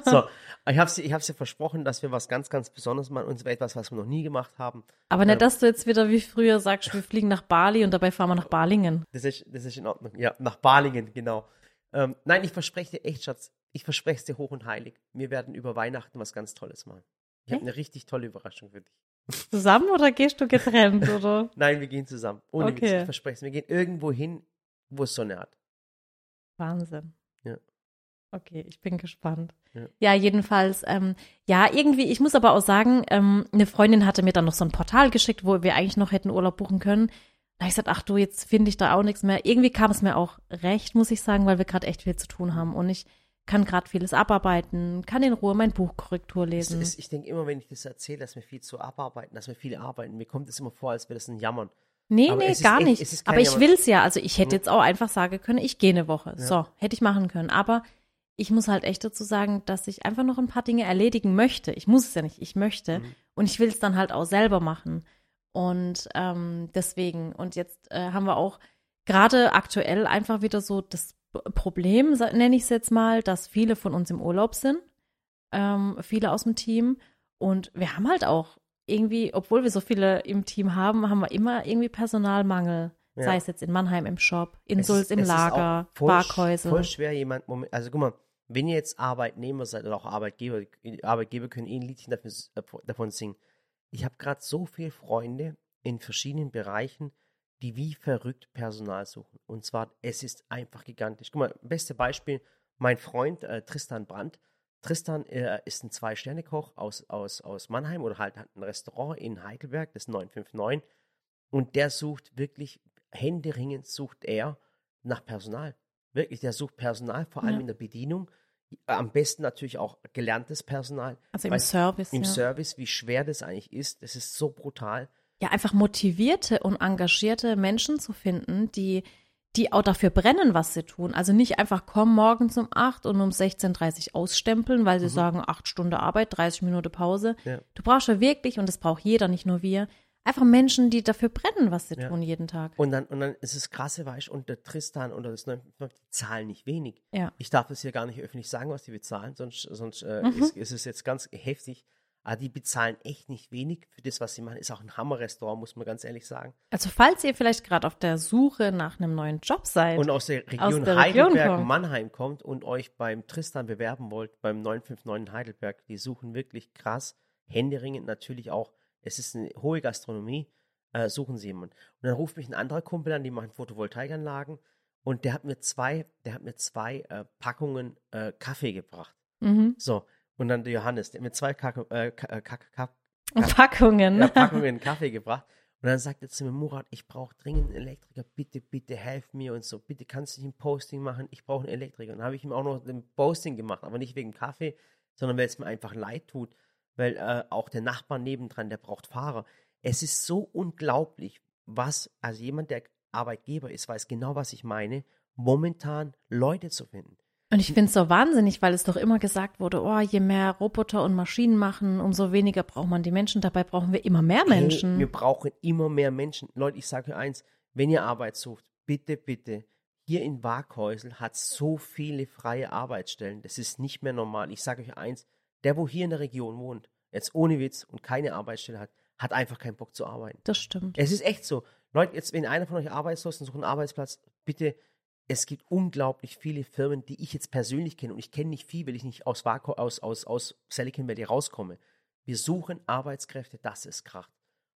Speaker 1: so, ich habe sie, ich habe sie versprochen, dass wir was ganz, ganz Besonderes machen. Und zwar etwas, was wir noch nie gemacht haben.
Speaker 2: Aber nicht,
Speaker 1: Ähm.
Speaker 2: dass du jetzt wieder wie früher sagst, wir fliegen nach Bali und dabei fahren wir nach Balingen.
Speaker 1: Das ist, das ist in Ordnung. Ja, nach Balingen, genau. Ähm, nein, ich verspreche dir echt, Schatz. Ich verspreche es dir hoch und heilig. Wir werden über Weihnachten was ganz Tolles machen. Ich habe eine richtig tolle Überraschung für dich.
Speaker 2: Zusammen oder gehst du getrennt, oder?
Speaker 1: Nein, wir gehen zusammen. Ohne Witz,
Speaker 2: Okay.
Speaker 1: ich verspreche es. Wir gehen irgendwo hin, wo es Sonne hat.
Speaker 2: Wahnsinn. Okay, ich bin gespannt.
Speaker 1: Ja.
Speaker 2: Ja, jedenfalls, ähm, ja, irgendwie, ich muss aber auch sagen, ähm, eine Freundin hatte mir dann noch so ein Portal geschickt, wo wir eigentlich noch hätten Urlaub buchen können. Da habe ich gesagt, ach du, jetzt finde ich da auch nichts mehr. Irgendwie kam es mir auch recht, muss ich sagen, weil wir gerade echt viel zu tun haben und ich kann gerade vieles abarbeiten, kann in Ruhe mein Buch Korrektur
Speaker 1: Es
Speaker 2: lesen.
Speaker 1: ist, ich denke immer, wenn ich das erzähle, dass wir viel zu abarbeiten, dass wir viel arbeiten, mir kommt es immer vor, als wäre das ein Jammern.
Speaker 2: Nee,
Speaker 1: Aber
Speaker 2: nee,
Speaker 1: es
Speaker 2: gar
Speaker 1: echt-
Speaker 2: nicht.
Speaker 1: es
Speaker 2: aber ich
Speaker 1: Jammer.
Speaker 2: will's ja. Also ich hätte
Speaker 1: Ja.
Speaker 2: jetzt auch einfach sagen können, ich gehe eine Woche.
Speaker 1: Ja.
Speaker 2: So, hätte ich machen können. Aber ich muss halt echt dazu sagen, dass ich einfach noch ein paar Dinge erledigen möchte. Ich muss es ja nicht, ich möchte.
Speaker 1: Mhm.
Speaker 2: Und ich will es dann halt auch selber machen. Und ähm, deswegen, und jetzt äh, haben wir auch gerade aktuell einfach wieder so das Problem, nenne ich es jetzt mal, dass viele von uns im Urlaub sind. Ähm, viele aus dem Team. Und wir haben halt auch irgendwie, obwohl wir so viele im Team haben, haben wir immer irgendwie Personalmangel.
Speaker 1: Ja.
Speaker 2: Sei es jetzt in Mannheim im Shop, in
Speaker 1: Es
Speaker 2: Sulz im Lager, Parkhäuser.
Speaker 1: Voll schwer, jemand, Moment, also guck mal, wenn ihr jetzt Arbeitnehmer seid oder auch Arbeitgeber, Arbeitgeber können eh ein Liedchen davon singen. Ich habe gerade so viele Freunde in verschiedenen Bereichen, die wie verrückt Personal suchen. Und zwar, es ist einfach gigantisch. Guck mal, beste Beispiel, mein Freund äh, Tristan Brandt. Tristan äh, ist ein Zwei-Sterne-Koch aus, aus, aus Mannheim oder halt hat ein Restaurant in Heidelberg, das 959. Und der sucht wirklich, händeringend sucht er nach Personal. Wirklich, der sucht Personal, vor allem
Speaker 2: Ja.
Speaker 1: in der Bedienung. Am besten natürlich auch gelerntes Personal.
Speaker 2: Also im Service.
Speaker 1: Im
Speaker 2: ja.
Speaker 1: Service, wie schwer das eigentlich ist. Das ist so brutal.
Speaker 2: ja, einfach motivierte und engagierte Menschen zu finden, die, die auch dafür brennen, was sie tun. Also nicht einfach kommen morgens um 8 und um 16.30 Uhr ausstempeln, weil sie
Speaker 1: Mhm.
Speaker 2: sagen, 8 Stunden Arbeit, 30 Minuten Pause.
Speaker 1: Ja.
Speaker 2: Du brauchst ja wirklich, und das braucht jeder, nicht nur wir, einfach Menschen, die dafür brennen, was sie
Speaker 1: Ja.
Speaker 2: tun jeden Tag.
Speaker 1: Und dann, und dann ist es krasse, weißt du, und der Tristan oder das 959, die zahlen nicht wenig.
Speaker 2: Ja.
Speaker 1: Ich darf das hier gar nicht öffentlich sagen, was die bezahlen, sonst, sonst äh,
Speaker 2: Mhm.
Speaker 1: ist, ist es jetzt ganz heftig. Aber die bezahlen echt nicht wenig für das, was sie machen. Ist auch ein Hammerrestaurant, muss man ganz ehrlich sagen.
Speaker 2: Also falls ihr vielleicht gerade auf der Suche nach einem neuen Job seid,
Speaker 1: Und aus der Region
Speaker 2: der Region
Speaker 1: Heidelberg,
Speaker 2: kommt.
Speaker 1: Mannheim kommt und euch beim Tristan bewerben wollt, beim 959 in Heidelberg, die suchen wirklich krass, händeringend natürlich auch, es ist eine hohe Gastronomie, äh, suchen sie jemanden. Und dann ruft mich ein anderer Kumpel an, die machen Photovoltaikanlagen und der hat mir zwei, der hat mir zwei äh, Packungen äh, Kaffee gebracht.
Speaker 2: mhm.
Speaker 1: So, und dann der Johannes, der hat mir zwei Kacke, äh, äh, Kacke-
Speaker 2: Packungen.
Speaker 1: ja, Packungen Kaffee gebracht. Und dann sagt er zu mir, Murat, ich brauche dringend einen Elektriker, bitte, bitte, helf mir und so, bitte kannst du nicht ein Posting machen, ich brauche einen Elektriker. Und dann habe ich ihm auch noch ein Posting gemacht, aber nicht wegen Kaffee, sondern weil es mir einfach leid tut, weil äh, auch der Nachbar nebendran, der braucht Fahrer. Es ist so unglaublich, was, also jemand, der Arbeitgeber ist, weiß genau, was ich meine, momentan Leute zu finden.
Speaker 2: Und ich finde es so wahnsinnig, weil es doch immer gesagt wurde, oh, je mehr Roboter und Maschinen machen, umso weniger braucht man die Menschen. Dabei brauchen wir immer mehr Menschen.
Speaker 1: Hey, wir brauchen immer mehr Menschen. Leute, ich sage euch eins, wenn ihr Arbeit sucht, bitte, bitte, hier in Waghäusel hat so viele freie Arbeitsstellen. Das ist nicht mehr normal. Ich sage euch eins, der, wo hier in der Region wohnt, jetzt ohne Witz und keine Arbeitsstelle hat, hat einfach keinen Bock zu arbeiten.
Speaker 2: Das stimmt.
Speaker 1: Es ist echt so. Leute, jetzt, wenn einer von euch arbeitslos ist und sucht einen Arbeitsplatz, bitte es gibt unglaublich viele Firmen, die ich jetzt persönlich kenne und ich kenne nicht viel, weil ich nicht aus, Vaku aus, aus, aus Silicon Valley rauskomme. Wir suchen Arbeitskräfte, das ist kracht.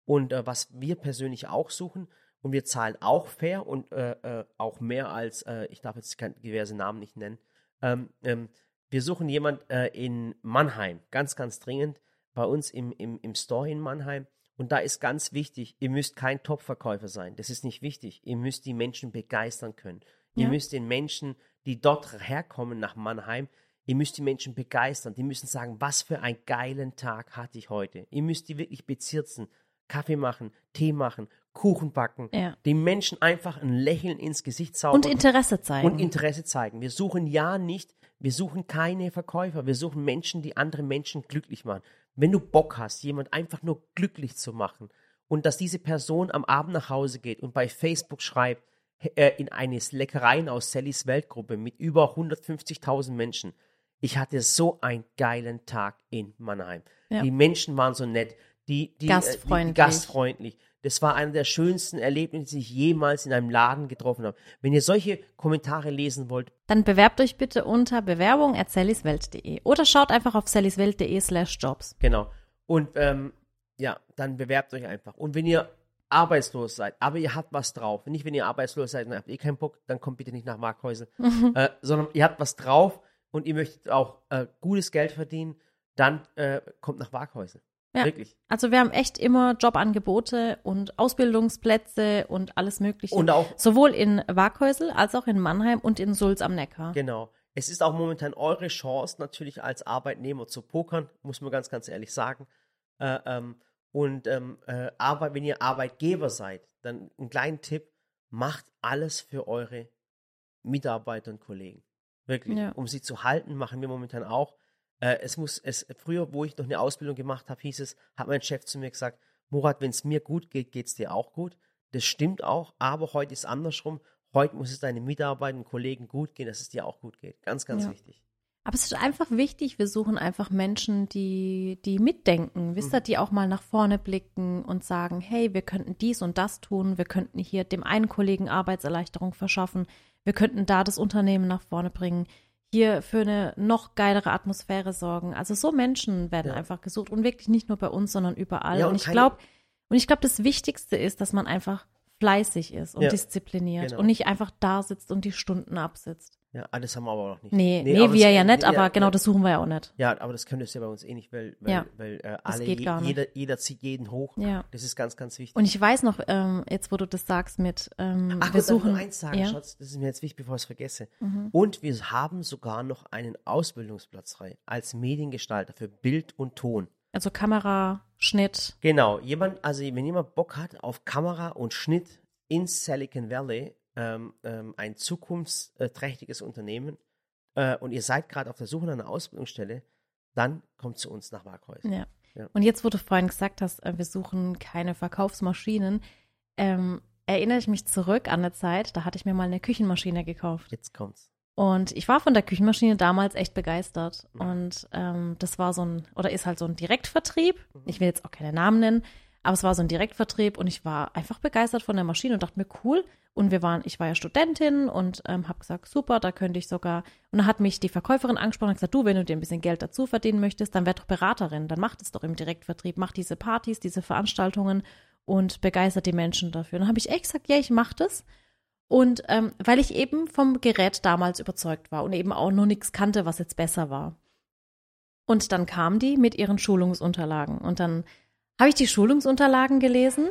Speaker 1: Und äh, was wir persönlich auch suchen, und wir zahlen auch fair und äh, äh, auch mehr als, äh, ich darf jetzt diverse Namen nicht nennen, ähm, ähm, wir suchen jemand äh, in Mannheim, ganz, ganz dringend, bei uns im, im, im Store in Mannheim. Und da ist ganz wichtig, ihr müsst kein Top-Verkäufer sein. Das ist nicht wichtig. Ihr müsst die Menschen begeistern können. Ihr
Speaker 2: Ja.
Speaker 1: müsst den Menschen, die dort herkommen nach Mannheim, ihr müsst die Menschen begeistern. Die müssen sagen, was für einen geilen Tag hatte ich heute. Ihr müsst die wirklich bezirzen, Kaffee machen, Tee machen, Kuchen backen.
Speaker 2: Ja.
Speaker 1: Den Menschen einfach ein Lächeln ins Gesicht zaubern.
Speaker 2: Und Interesse zeigen.
Speaker 1: Und Interesse zeigen. Wir suchen ja nicht, wir suchen keine Verkäufer, wir suchen Menschen, die andere Menschen glücklich machen. Wenn du Bock hast, jemand einfach nur glücklich zu machen und dass diese Person am Abend nach Hause geht und bei Facebook schreibt, äh, in eines Leckereien aus Sallys Weltgruppe mit über 150.000 Menschen. Ich hatte so einen geilen Tag in Mannheim.
Speaker 2: Ja.
Speaker 1: Die Menschen waren so nett, die, die, äh,
Speaker 2: Gastfreundlich.
Speaker 1: die, gastfreundlich. Das war einer der schönsten Erlebnisse, die ich jemals in einem Laden getroffen habe. Wenn ihr solche Kommentare lesen wollt,
Speaker 2: Dann bewerbt euch bitte unter bewerbung at sallyswelt.de oder schaut einfach auf sallyswelt.de slash jobs.
Speaker 1: Genau. Und ähm, ja, dann bewerbt euch einfach. Und wenn ihr arbeitslos seid, aber ihr habt was drauf, nicht wenn ihr arbeitslos seid und habt eh keinen Bock, dann kommt bitte nicht nach Markhäusel, äh, sondern ihr habt was drauf und ihr möchtet auch äh, gutes Geld verdienen, dann äh, kommt nach Waghäusel.
Speaker 2: Ja.
Speaker 1: Wirklich.
Speaker 2: Also wir haben echt immer Jobangebote und Ausbildungsplätze und alles Mögliche.
Speaker 1: Und auch,
Speaker 2: Sowohl in Waghäusel als auch in Mannheim und in Sulz am Neckar.
Speaker 1: genau. Es ist auch momentan eure Chance, natürlich als Arbeitnehmer zu pokern, muss man ganz, ganz ehrlich sagen. Äh, ähm, und ähm, äh, aber wenn ihr Arbeitgeber seid, dann ein kleinen Tipp, macht alles für eure Mitarbeiter und Kollegen. Wirklich.
Speaker 2: Ja.
Speaker 1: Um sie zu halten, machen wir momentan auch. Äh, es muss, es, früher, wo ich noch eine Ausbildung gemacht habe, hieß es, hat mein Chef zu mir gesagt, Murat, wenn es mir gut geht, geht es dir auch gut. Das stimmt auch, aber heute ist andersrum. Heute muss es deinen Mitarbeitern und Kollegen gut gehen, dass es dir auch gut geht. Ganz, ganz
Speaker 2: Ja.
Speaker 1: wichtig.
Speaker 2: Aber es ist einfach wichtig, wir suchen einfach Menschen, die, die mitdenken, wisst ihr, die auch mal nach vorne blicken und sagen, hey, wir könnten dies und das tun, wir könnten hier dem einen Kollegen Arbeitserleichterung verschaffen, wir könnten da das Unternehmen nach vorne bringen, hier für eine noch geilere Atmosphäre sorgen. Also so Menschen werden
Speaker 1: Ja.
Speaker 2: einfach gesucht und wirklich nicht nur bei uns, sondern überall.
Speaker 1: Ja,
Speaker 2: und
Speaker 1: und
Speaker 2: ich glaube, und ich glaube, das Wichtigste ist, dass man einfach fleißig ist und
Speaker 1: Ja,
Speaker 2: diszipliniert
Speaker 1: genau.
Speaker 2: und nicht einfach da sitzt und die Stunden absitzt.
Speaker 1: Ja, ah, das haben wir aber noch nicht.
Speaker 2: Nee, nee,
Speaker 1: aber
Speaker 2: wir
Speaker 1: das-
Speaker 2: ja nicht,
Speaker 1: nee,
Speaker 2: aber genau
Speaker 1: ja,
Speaker 2: das suchen wir ja auch nicht.
Speaker 1: Ja, aber das könnte es ja bei uns eh nicht, weil, weil,
Speaker 2: Ja,
Speaker 1: weil äh,
Speaker 2: das
Speaker 1: alle,
Speaker 2: geht
Speaker 1: je-
Speaker 2: gar nicht.
Speaker 1: jeder, jeder zieht jeden hoch.
Speaker 2: Ja.
Speaker 1: Das ist ganz, ganz wichtig.
Speaker 2: Und ich weiß noch, ähm, jetzt wo du das sagst mit, ähm,
Speaker 1: Ach,
Speaker 2: wir suchen.
Speaker 1: noch eins sagen,
Speaker 2: ja.
Speaker 1: Schatz, das ist mir jetzt wichtig, bevor ich es vergesse.
Speaker 2: Mhm.
Speaker 1: Und wir haben sogar noch einen Ausbildungsplatz frei als Mediengestalter für Bild und Ton.
Speaker 2: Also Kamera, Schnitt.
Speaker 1: Genau, jemand, also wenn jemand Bock hat auf Kamera und Schnitt in Silicon Valley, ähm, ähm, ein zukunftsträchtiges Unternehmen, äh, und ihr seid gerade auf der Suche nach einer Ausbildungsstelle, dann kommt zu uns nach Waghäusel.
Speaker 2: Ja.
Speaker 1: Ja.
Speaker 2: Und jetzt, wo du vorhin gesagt hast, äh, wir suchen keine Verkaufsmaschinen, ähm, erinnere ich mich zurück an eine Zeit, da hatte ich mir mal eine Küchenmaschine gekauft.
Speaker 1: Jetzt kommt's.
Speaker 2: Und ich war von der Küchenmaschine damals echt begeistert.
Speaker 1: Mhm.
Speaker 2: Und ähm, das war so ein, oder ist halt so ein Direktvertrieb.
Speaker 1: Mhm.
Speaker 2: Ich will jetzt auch keine Namen nennen, aber es war so ein Direktvertrieb und ich war einfach begeistert von der Maschine und dachte mir, cool. Und wir waren, ich war ja Studentin und ähm, habe gesagt, super, da könnte ich sogar. Und dann hat mich die Verkäuferin angesprochen und gesagt, du, wenn du dir ein bisschen Geld dazu verdienen möchtest, dann werd doch Beraterin, dann mach das doch im Direktvertrieb, mach diese Partys, diese Veranstaltungen und begeistert die Menschen dafür. Und dann habe ich echt gesagt, ja, ich mach das. Und ähm, weil ich eben vom Gerät damals überzeugt war und eben auch noch nichts kannte, was jetzt besser war. Und dann kam die mit ihren Schulungsunterlagen. Und dann habe ich die Schulungsunterlagen gelesen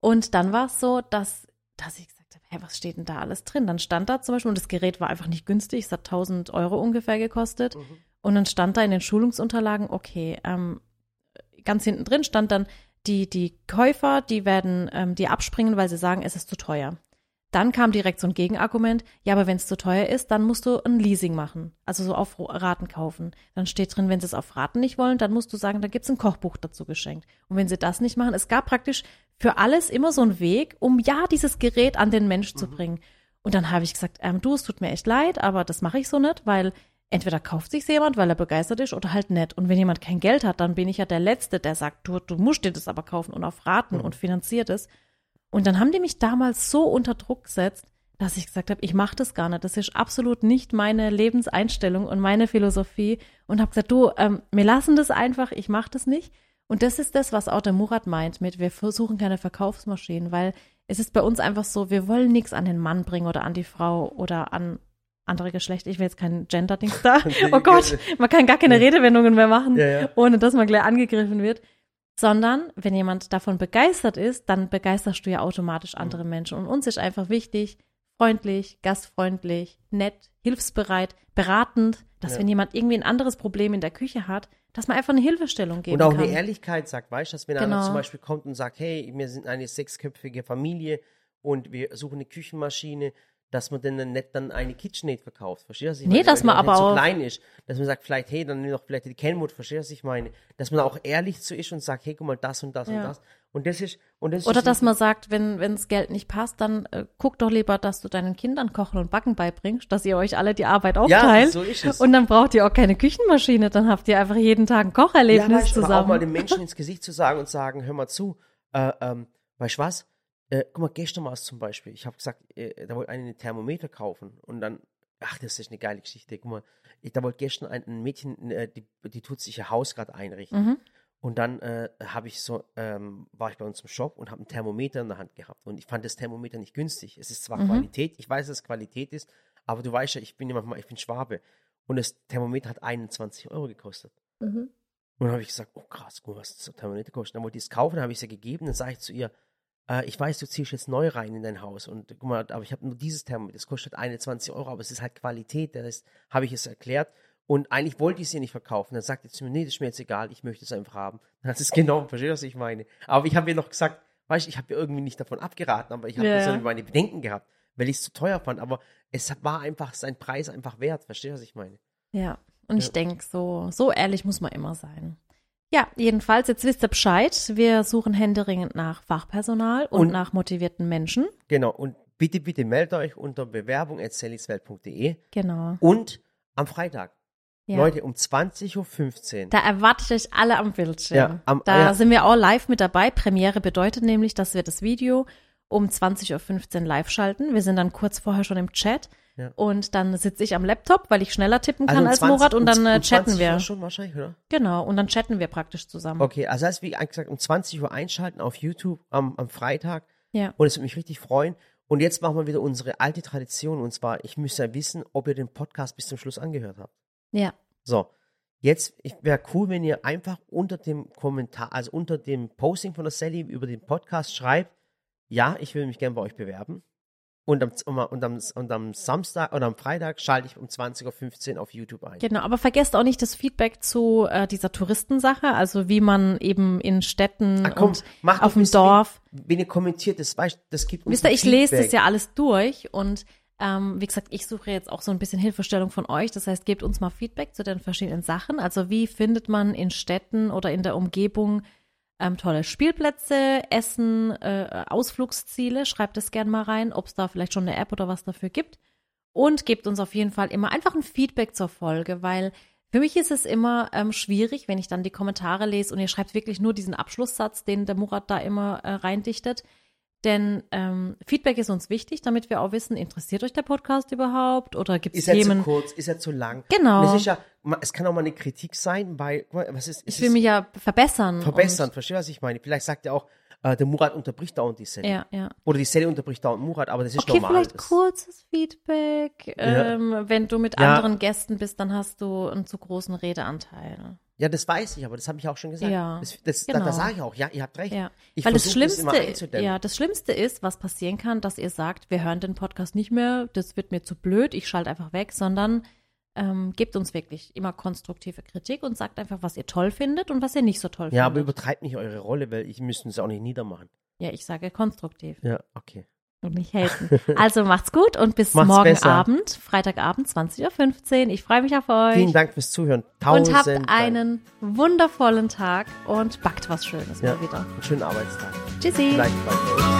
Speaker 2: Und dann war es so, dass, dass ich gesagt habe, hä, was steht denn da alles drin? Dann stand da zum Beispiel, und das Gerät war einfach nicht günstig, es hat 1000 Euro ungefähr gekostet. Und dann stand da in den Schulungsunterlagen, okay, ähm, ganz hinten drin stand dann, die, die Käufer, die werden ähm, die abspringen, weil sie sagen, es ist zu teuer. Dann kam direkt so ein Gegenargument, ja, aber wenn es zu teuer ist, dann musst du ein Leasing machen, also so auf Raten kaufen. Dann steht drin, wenn sie es auf Raten nicht wollen, dann musst du sagen, da gibt's ein Kochbuch dazu geschenkt. Und wenn sie das nicht machen, es gab praktisch für alles immer so einen Weg, um ja dieses Gerät an den Mensch zu bringen. Und dann habe ich gesagt, ähm, du, es tut mir echt leid, aber das mache ich so nicht, weil entweder kauft sich jemand, weil er begeistert ist, oder halt nicht. Und wenn jemand kein Geld hat, dann bin ich ja der Letzte, der sagt, du, du musst dir das aber kaufen und auf Raten und finanziert es. Und dann haben die mich damals so unter Druck gesetzt, dass ich gesagt habe, ich mache das gar nicht. Das ist absolut nicht meine Lebenseinstellung und meine Philosophie. Und habe gesagt, du, ähm, wir lassen das einfach, ich mache das nicht. Und das ist das, was auch der Murat meint mit, wir versuchen keine Verkaufsmaschinen, weil es ist bei uns einfach so, wir wollen nichts an den Mann bringen oder an die Frau oder an andere Geschlechter. Ich will jetzt kein Gender-Dings da. Oh Gott, man kann gar keine Redewendungen mehr machen,
Speaker 1: Ja, ja.
Speaker 2: ohne dass man gleich angegriffen wird. Sondern, wenn jemand davon begeistert ist, dann begeisterst du ja automatisch andere Menschen. Und uns ist einfach wichtig, freundlich, gastfreundlich, nett, hilfsbereit, beratend, dass
Speaker 1: Ja.
Speaker 2: wenn jemand irgendwie ein anderes Problem in der Küche hat, dass man einfach eine Hilfestellung geben
Speaker 1: Und auch
Speaker 2: kann.
Speaker 1: eine Ehrlichkeit sagt, weißt du, dass wenn
Speaker 2: Genau.
Speaker 1: einer zum Beispiel kommt und sagt, hey, wir sind eine sechsköpfige Familie und wir suchen eine Küchenmaschine, dass man dann nicht dann eine KitchenAid verkauft, verstehst du? was ich
Speaker 2: Nee,
Speaker 1: meine?
Speaker 2: dass man aber
Speaker 1: so
Speaker 2: auch-
Speaker 1: klein ist, dass man sagt, vielleicht, hey, dann nimm doch vielleicht die Kenwood, verstehst du, was ich meine? Dass man auch ehrlich zu ist und sagt, hey, guck mal, das und das
Speaker 2: Ja.
Speaker 1: und das. Und das ist, und das
Speaker 2: Oder
Speaker 1: ist
Speaker 2: dass man sagt, wenn wenns Geld nicht passt, dann äh, guck doch lieber, dass du deinen Kindern Kochen und Backen beibringst, dass ihr euch alle die Arbeit aufteilt.
Speaker 1: so ist es.
Speaker 2: Und dann braucht ihr auch keine Küchenmaschine, dann habt ihr einfach jeden Tag ein
Speaker 1: ja,
Speaker 2: Kocherlebnis
Speaker 1: weißt, du, oder auch mal
Speaker 2: zusammen.
Speaker 1: den Menschen ins Gesicht zu sagen und sagen, hör mal zu, äh, ähm, weißt du was? Äh, guck mal, gestern war es zum Beispiel. Ich habe gesagt, äh, da wollte einer ein Thermometer kaufen und dann, ach, das ist eine geile Geschichte. Guck mal, ich, da wollte gestern ein, ein Mädchen, äh, die, die tut sich ihr Haus gerade einrichten.
Speaker 2: Mhm.
Speaker 1: Und dann äh, habe ich so, ähm, war ich bei uns im Shop und habe ein Thermometer in der Hand gehabt. Und ich fand das Thermometer nicht günstig. Es ist zwar
Speaker 2: Mhm.
Speaker 1: Qualität, ich weiß, dass es Qualität ist, aber du weißt ja, ich bin ja manchmal, ich bin Schwabe. Und das Thermometer hat 21 Euro gekostet.
Speaker 2: Mhm.
Speaker 1: Und dann habe ich gesagt, oh krass, guck mal, was das Thermometer kostet. Dann wollte ich es kaufen, dann habe ich es ihr gegeben, dann sage ich zu ihr, äh, ich weiß, du ziehst jetzt neu rein in dein Haus und guck mal, aber ich habe nur dieses Thermometer, das kostet 21 Euro, aber es ist halt Qualität, das habe ich es erklärt. Und eigentlich wollte ich sie nicht verkaufen. Dann sagt sie zu mir, nee, das ist mir jetzt egal, ich möchte es einfach haben. Dann hat es genommen, verstehst du, was ich meine? Aber ich habe ihr noch gesagt, weißt du, ich habe ihr irgendwie nicht davon abgeraten, aber ich habe
Speaker 2: Ja,
Speaker 1: meine Bedenken gehabt, weil ich es zu teuer fand. Aber es war einfach sein Preis einfach wert, verstehst du, was ich meine?
Speaker 2: Ja, und ich
Speaker 1: Ja.
Speaker 2: denke, so, so ehrlich muss man immer sein. Ja, jedenfalls, jetzt wisst ihr Bescheid. Wir suchen händeringend nach Fachpersonal und,
Speaker 1: Und-
Speaker 2: nach motivierten Menschen.
Speaker 1: Genau. Und bitte, bitte meldet euch unter bewerbung.selliswelt.de
Speaker 2: Genau.
Speaker 1: und am Freitag.
Speaker 2: Ja.
Speaker 1: Leute, um 20.15 Uhr.
Speaker 2: Da erwarte ich euch alle am Bildschirm.
Speaker 1: Ja, am-
Speaker 2: da
Speaker 1: ja.
Speaker 2: sind wir auch live mit dabei. Premiere bedeutet nämlich, dass wir das Video um 20.15 Uhr live schalten. Wir sind dann kurz vorher schon im Chat.
Speaker 1: Ja.
Speaker 2: Und dann sitze ich am Laptop, weil ich schneller tippen kann
Speaker 1: um
Speaker 2: als
Speaker 1: 20
Speaker 2: Murat und
Speaker 1: um-
Speaker 2: dann äh,
Speaker 1: um
Speaker 2: chatten
Speaker 1: 20
Speaker 2: wir.
Speaker 1: Uhr schon wahrscheinlich, oder?
Speaker 2: Genau, und dann chatten wir praktisch zusammen.
Speaker 1: Okay, also heißt, wie gesagt, um 20 Uhr einschalten auf YouTube am, am Freitag.
Speaker 2: Ja.
Speaker 1: Und es würde mich richtig freuen. Und jetzt machen wir wieder unsere alte Tradition. Und zwar, ich müsste ja wissen, ob ihr den Podcast bis zum Schluss angehört habt.
Speaker 2: Ja.
Speaker 1: So, jetzt wäre cool, wenn ihr einfach unter dem Kommentar, also unter dem Posting von der Sally über den Podcast schreibt, ja, ich will mich gerne bei euch bewerben. Und am, und, am, und am Samstag oder am Freitag schalte ich um 20.15 Uhr auf YouTube ein.
Speaker 2: Genau, aber vergesst auch nicht das Feedback zu äh, dieser Touristensache, also wie man eben in Städten
Speaker 1: Ach komm,
Speaker 2: und auf dem Dorf.
Speaker 1: Wenn ihr kommentiert, das, weißt, das gibt uns
Speaker 2: Wisst ihr, ich lese das ja alles durch und ähm, wie gesagt, ich suche jetzt auch so ein bisschen Hilfestellung von euch. Das heißt, gebt uns mal Feedback zu den verschiedenen Sachen. Also wie findet man in Städten oder in der Umgebung ähm, tolle Spielplätze, Essen, äh, Ausflugsziele? Schreibt es gerne mal rein, ob es da vielleicht schon eine App oder was dafür gibt. Und gebt uns auf jeden Fall immer einfach ein Feedback zur Folge, weil für mich ist es immer ähm, schwierig, wenn ich dann die Kommentare lese und ihr schreibt wirklich nur diesen Abschlusssatz, den der Murat da immer äh, reindichtet. Denn ähm, Feedback ist uns wichtig, damit wir auch wissen, interessiert euch der Podcast überhaupt oder gibt es
Speaker 1: Ist er zu
Speaker 2: Themen?
Speaker 1: kurz, ist er zu lang?
Speaker 2: Genau.
Speaker 1: Es, ja, es kann auch mal eine Kritik sein, mal, was ist,
Speaker 2: Ich will mich ja verbessern.
Speaker 1: verbessern, verstehst du, was ich meine? Vielleicht sagt er auch, äh, der Murat unterbricht dauernd die Sally.
Speaker 2: Ja, ja.
Speaker 1: Oder die Sally unterbricht dauernd Murat, aber das ist
Speaker 2: Okay,
Speaker 1: normal.
Speaker 2: vielleicht
Speaker 1: das,
Speaker 2: kurzes Feedback. Ähm, wenn du mit anderen Gästen bist, dann hast du einen zu großen Redeanteil.
Speaker 1: Ja, das weiß ich, aber das habe ich auch schon gesagt.
Speaker 2: Ja,
Speaker 1: das, das, da,
Speaker 2: genau.
Speaker 1: da sage ich auch, ja, ihr habt recht.
Speaker 2: Ja.
Speaker 1: Ich
Speaker 2: Weil das
Speaker 1: das
Speaker 2: Schlimmste,
Speaker 1: einzudämmen.
Speaker 2: ja, das Schlimmste ist, was passieren kann, dass ihr sagt, wir hören den Podcast nicht mehr, das wird mir zu blöd, ich schalte einfach weg, sondern ähm, gebt uns wirklich immer konstruktive Kritik und sagt einfach, was ihr toll findet und was ihr nicht so toll
Speaker 1: Ja, aber
Speaker 2: findet.
Speaker 1: übertreibt nicht eure Rolle, weil ich müsste es auch nicht niedermachen.
Speaker 2: ja, ich sage konstruktiv
Speaker 1: Ja, okay.
Speaker 2: und nicht haten. Also macht's gut und bis
Speaker 1: Macht's
Speaker 2: morgen
Speaker 1: besser.
Speaker 2: Abend, Freitagabend, 20.15 Uhr. Ich freue mich auf euch.
Speaker 1: Vielen Dank fürs Zuhören. Tausend
Speaker 2: und habt
Speaker 1: Dank.
Speaker 2: einen wundervollen Tag und backt was Schönes
Speaker 1: ja,
Speaker 2: mal wieder.
Speaker 1: einen schönen Arbeitstag.
Speaker 2: Tschüssi.
Speaker 1: Bald bei.